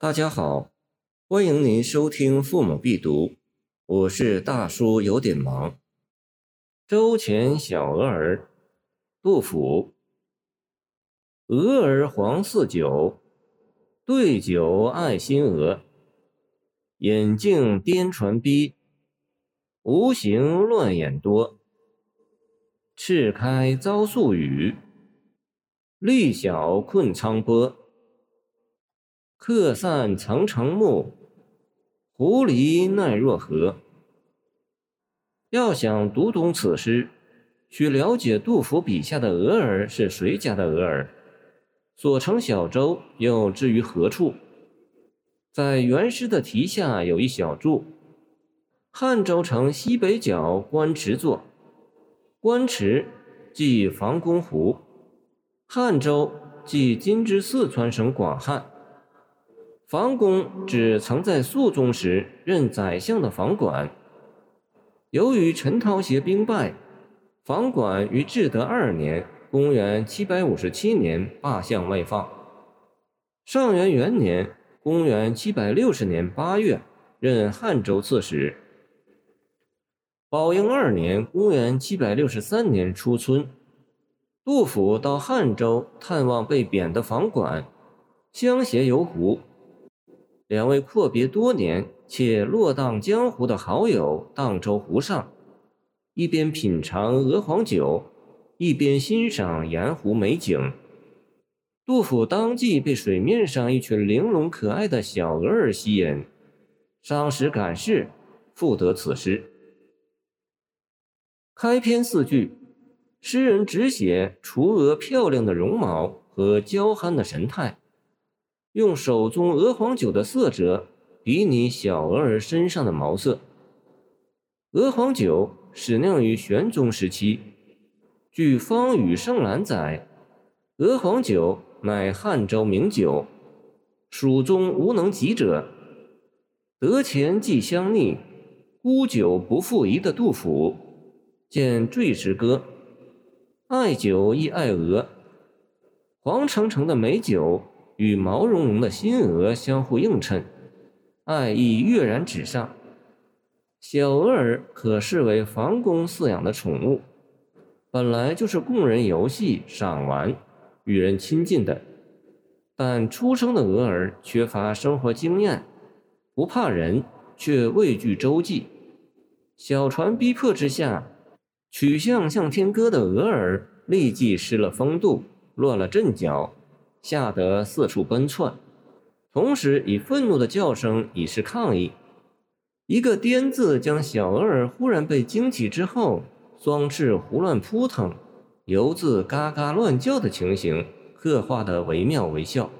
大家好，欢迎您收听《父母必读》，我是大叔，有点忙。周前小鹅儿，杜甫。娥儿黄似酒，对酒爱新娥。眼镜颠船逼，无形乱眼多。翅开遭宿雨，力小困苍波。客散层层暮，狐狸奈若何？要想读懂此诗，需了解杜甫笔下的娥儿是谁家的娥儿，所乘小舟又置于何处？在原诗的题下有一小注：“汉州城西北角官池作。”官池即防公湖，汉州即今之四川省广汉。房公指曾在肃宗时任宰相的房管。由于陈涛协兵败，房管于至德二年（公元757年）罢相外放。上元元年（公元760年）八月，任汉州刺史。宝应二年（公元763年）初春，杜甫到汉州探望被贬的房管，相携游湖。两位阔别多年且落荡江湖的好友荡舟湖上，一边品尝鹅黄酒，一边欣赏沿湖美景。杜甫当即被水面上一群玲珑可爱的小鹅儿吸引，伤时感事，赋得此诗。开篇四句，诗人只写雏鹅漂亮的容貌和娇憨的神态。用手中鹅黄酒的色泽比拟小鹅儿身上的毛色。鹅黄酒始酿于玄宗时期，据《方宇圣览》载，鹅黄酒乃汉州名酒，蜀中无能及者。得钱即相逆，孤酒不复疑的杜甫，见坠石歌，爱酒亦爱鹅，黄澄澄的美酒。与毛茸茸的新鹅相互映衬，爱意跃然纸上。小鹅儿可视为房公饲养的宠物，本来就是供人游戏、赏玩、与人亲近的。但出生的鹅儿缺乏生活经验，不怕人，却畏惧周济。小船逼迫之下，曲项向天歌的鹅儿立即失了风度，乱了阵脚。吓得四处奔窜，同时以愤怒的叫声以示抗议。一个“颠”字将小鹅儿忽然被惊起之后，双翅胡乱扑腾，犹自嘎嘎乱叫的情形刻画得惟妙惟肖。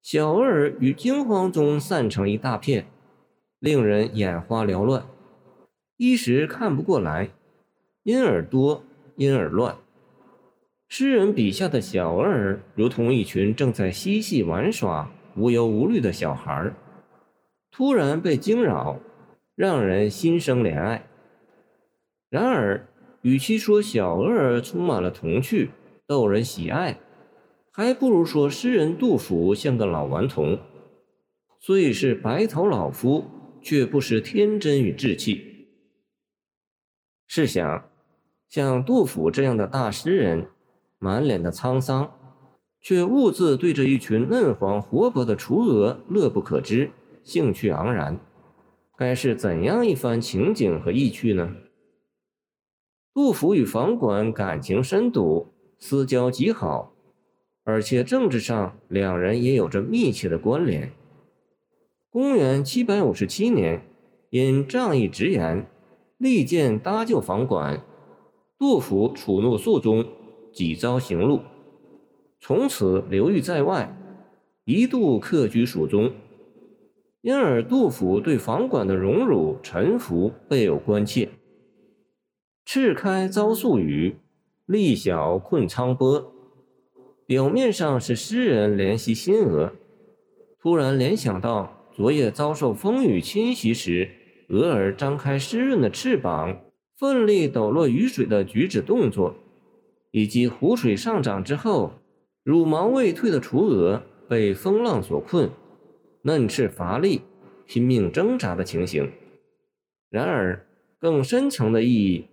小鹅儿于惊慌中散成一大片，令人眼花缭乱，一时看不过来，因而多，因而乱。诗人笔下的小鹅儿，如同一群正在嬉戏玩耍、无忧无虑的小孩，突然被惊扰，让人心生怜爱。然而，与其说小鹅儿充满了童趣、逗人喜爱，还不如说诗人杜甫像个老顽童，虽是白头老夫，却不失天真与稚气。试想，像杜甫这样的大诗人。满脸的沧桑，却兀自对着一群嫩黄活泼的雏鹅乐不可支，兴趣盎然，该是怎样一番情景和意趣呢？杜甫与房管感情深笃，私交极好，而且政治上两人也有着密切的关联。公元七百五十七年，因仗义直言，力荐搭救房管，杜甫触怒肃宗。几遭刑戮，从此流寓在外，一度客居蜀中。因而杜甫对房管的荣辱臣服备有关切。翅开遭宿雨，力小困苍波。表面上是诗人怜惜新娥，突然联想到昨夜遭受风雨侵袭时，鹅儿张开湿润的翅膀，奋力抖落雨水的举止动作。以及湖水上涨之后，乳毛未退的雏鹅被风浪所困，嫩翅乏力、拼命挣扎的情形。然而，更深层的意义，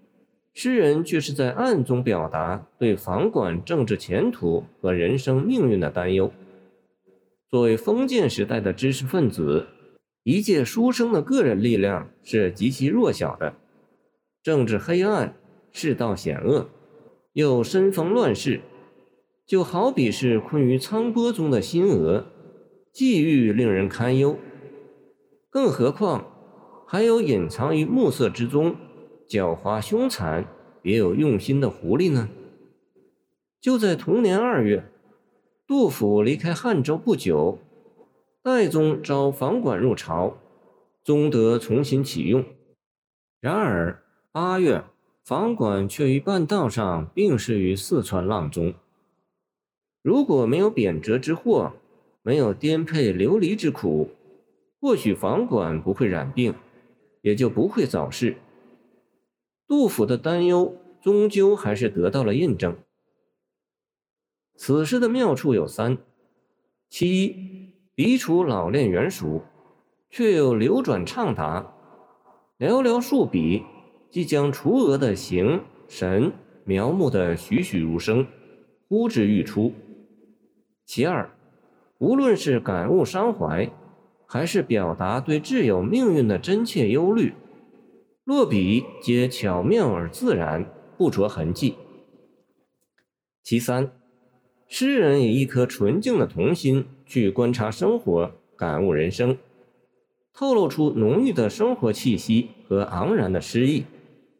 诗人却是在暗中表达对房管政治前途和人生命运的担忧。作为封建时代的知识分子，一介书生的个人力量是极其弱小的。政治黑暗，世道险恶，又身逢乱世，就好比是困于沧波中的新娥，际遇令人堪忧。更何况，还有隐藏于暮色之中、狡猾凶残、别有用心的狐狸呢。就在同年二月。杜甫离开汉州不久，代宗召房管入朝，宗德重新启用。然而八月，房管却于半道上病逝于四川阆中。如果没有贬谪之祸，没有颠沛流离之苦，或许房管不会染病，也就不会早逝。杜甫的担忧终究还是得到了印证。此诗的妙处有三：其一，笔触老练圆熟，却又流转畅达，寥寥数笔，即将雏鹅的形神描摹的栩栩如生，呼之欲出；其二，无论是感悟伤怀，还是表达对挚友命运的真切忧虑，落笔皆巧妙而自然，不着痕迹；其三。诗人以一颗纯净的童心去观察生活、感悟人生，透露出浓郁的生活气息和昂然的诗意，